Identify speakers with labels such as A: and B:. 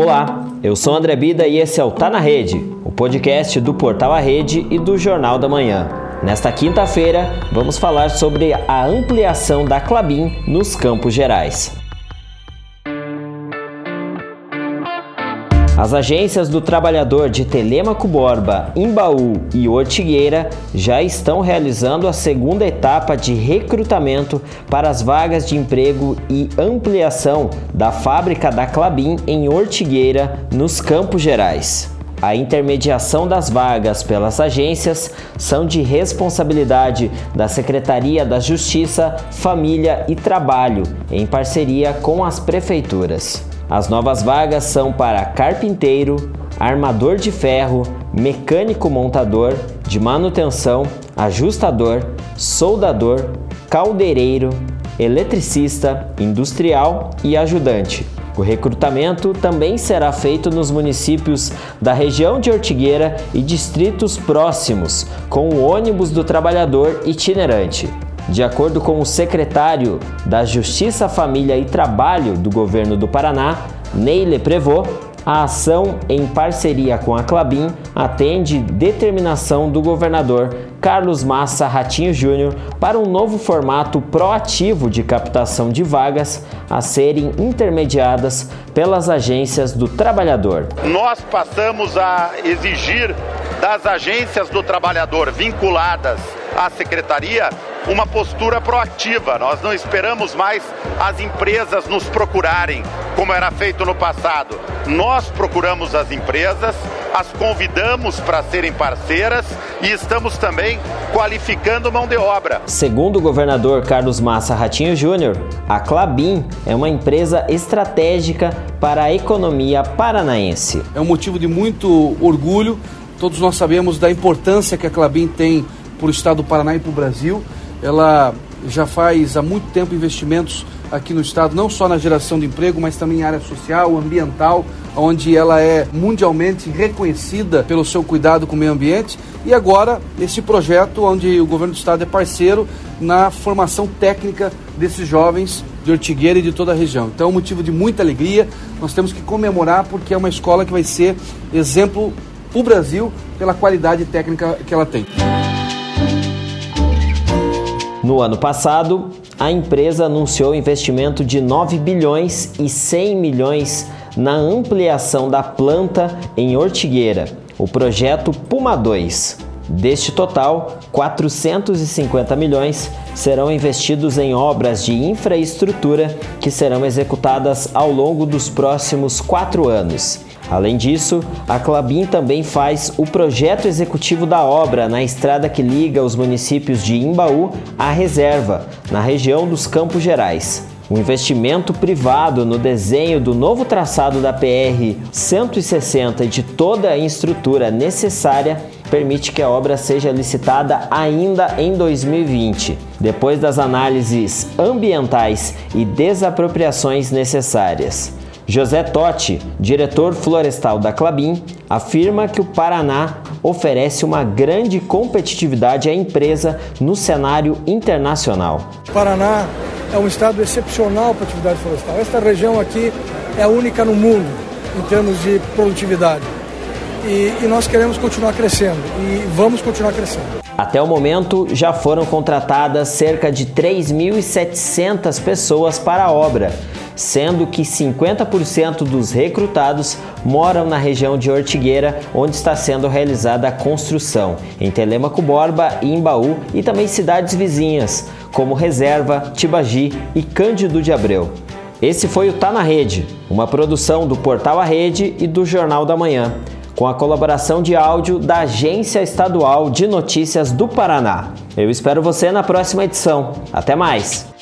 A: Olá, eu sou André Bida e esse é o Tá na Rede, o podcast do Portal A Rede e do Jornal da Manhã. Nesta quinta-feira, vamos falar sobre a ampliação da Clabin nos Campos Gerais. As agências do trabalhador de Telemaco Borba, Imbaú e Ortigueira já estão realizando a segunda etapa de recrutamento para as vagas de emprego e ampliação da fábrica da Clabin em Ortigueira, nos Campos Gerais. A intermediação das vagas pelas agências são de responsabilidade da Secretaria da Justiça, Família e Trabalho, em parceria com as prefeituras. As novas vagas são para carpinteiro, armador de ferro, mecânico montador, de manutenção, ajustador, soldador, caldeireiro, eletricista, industrial e ajudante. O recrutamento também será feito nos municípios da região de Ortigueira e distritos próximos, com o ônibus do trabalhador itinerante. De acordo com o secretário da Justiça, Família e Trabalho do governo do Paraná, Neile Prevô, a ação, em parceria com a Clabin, atende determinação do governador Carlos Massa Ratinho Júnior para um novo formato proativo de captação de vagas a serem intermediadas pelas agências do trabalhador.
B: Nós passamos a exigir das agências do trabalhador vinculadas à secretaria uma postura proativa. Nós não esperamos mais as empresas nos procurarem, como era feito no passado. Nós procuramos as empresas, as convidamos para serem parceiras e estamos também qualificando mão de obra.
A: Segundo o governador Carlos Massa Ratinho Júnior, a Clabin é uma empresa estratégica para a economia paranaense.
C: É um motivo de muito orgulho. Todos nós sabemos da importância que a Clabin tem para o estado do Paraná e para o Brasil. Ela já faz há muito tempo investimentos aqui no estado, não só na geração de emprego, mas também em área social, ambiental, onde ela é mundialmente reconhecida pelo seu cuidado com o meio ambiente. E agora, esse projeto onde o governo do estado é parceiro na formação técnica desses jovens de Ortigueira e de toda a região. Então é um motivo de muita alegria. Nós temos que comemorar porque é uma escola que vai ser exemplo para o Brasil pela qualidade técnica que ela tem.
A: No ano passado, a empresa anunciou investimento de 9 bilhões e 100 milhões na ampliação da planta em Ortigueira, o projeto Puma 2. Deste total, 450 milhões serão investidos em obras de infraestrutura que serão executadas ao longo dos próximos quatro anos. Além disso, a Clabin também faz o projeto executivo da obra na estrada que liga os municípios de Imbaú à Reserva, na região dos Campos Gerais. O investimento privado no desenho do novo traçado da PR 160 e de toda a estrutura necessária permite que a obra seja licitada ainda em 2020, depois das análises ambientais e desapropriações necessárias. José Totti, diretor florestal da Clabin, afirma que o Paraná oferece uma grande competitividade à empresa no cenário internacional.
D: O Paraná é um estado excepcional para atividade florestal. Esta região aqui é a única no mundo em termos de produtividade. E, e nós queremos continuar crescendo e vamos continuar crescendo.
A: Até o momento, já foram contratadas cerca de 3.700 pessoas para a obra sendo que 50% dos recrutados moram na região de Ortigueira, onde está sendo realizada a construção, em Telemaco Borba Embaú e também cidades vizinhas, como Reserva, Tibagi e Cândido de Abreu. Esse foi o Tá na Rede, uma produção do Portal A Rede e do Jornal da Manhã, com a colaboração de áudio da Agência Estadual de Notícias do Paraná. Eu espero você na próxima edição. Até mais!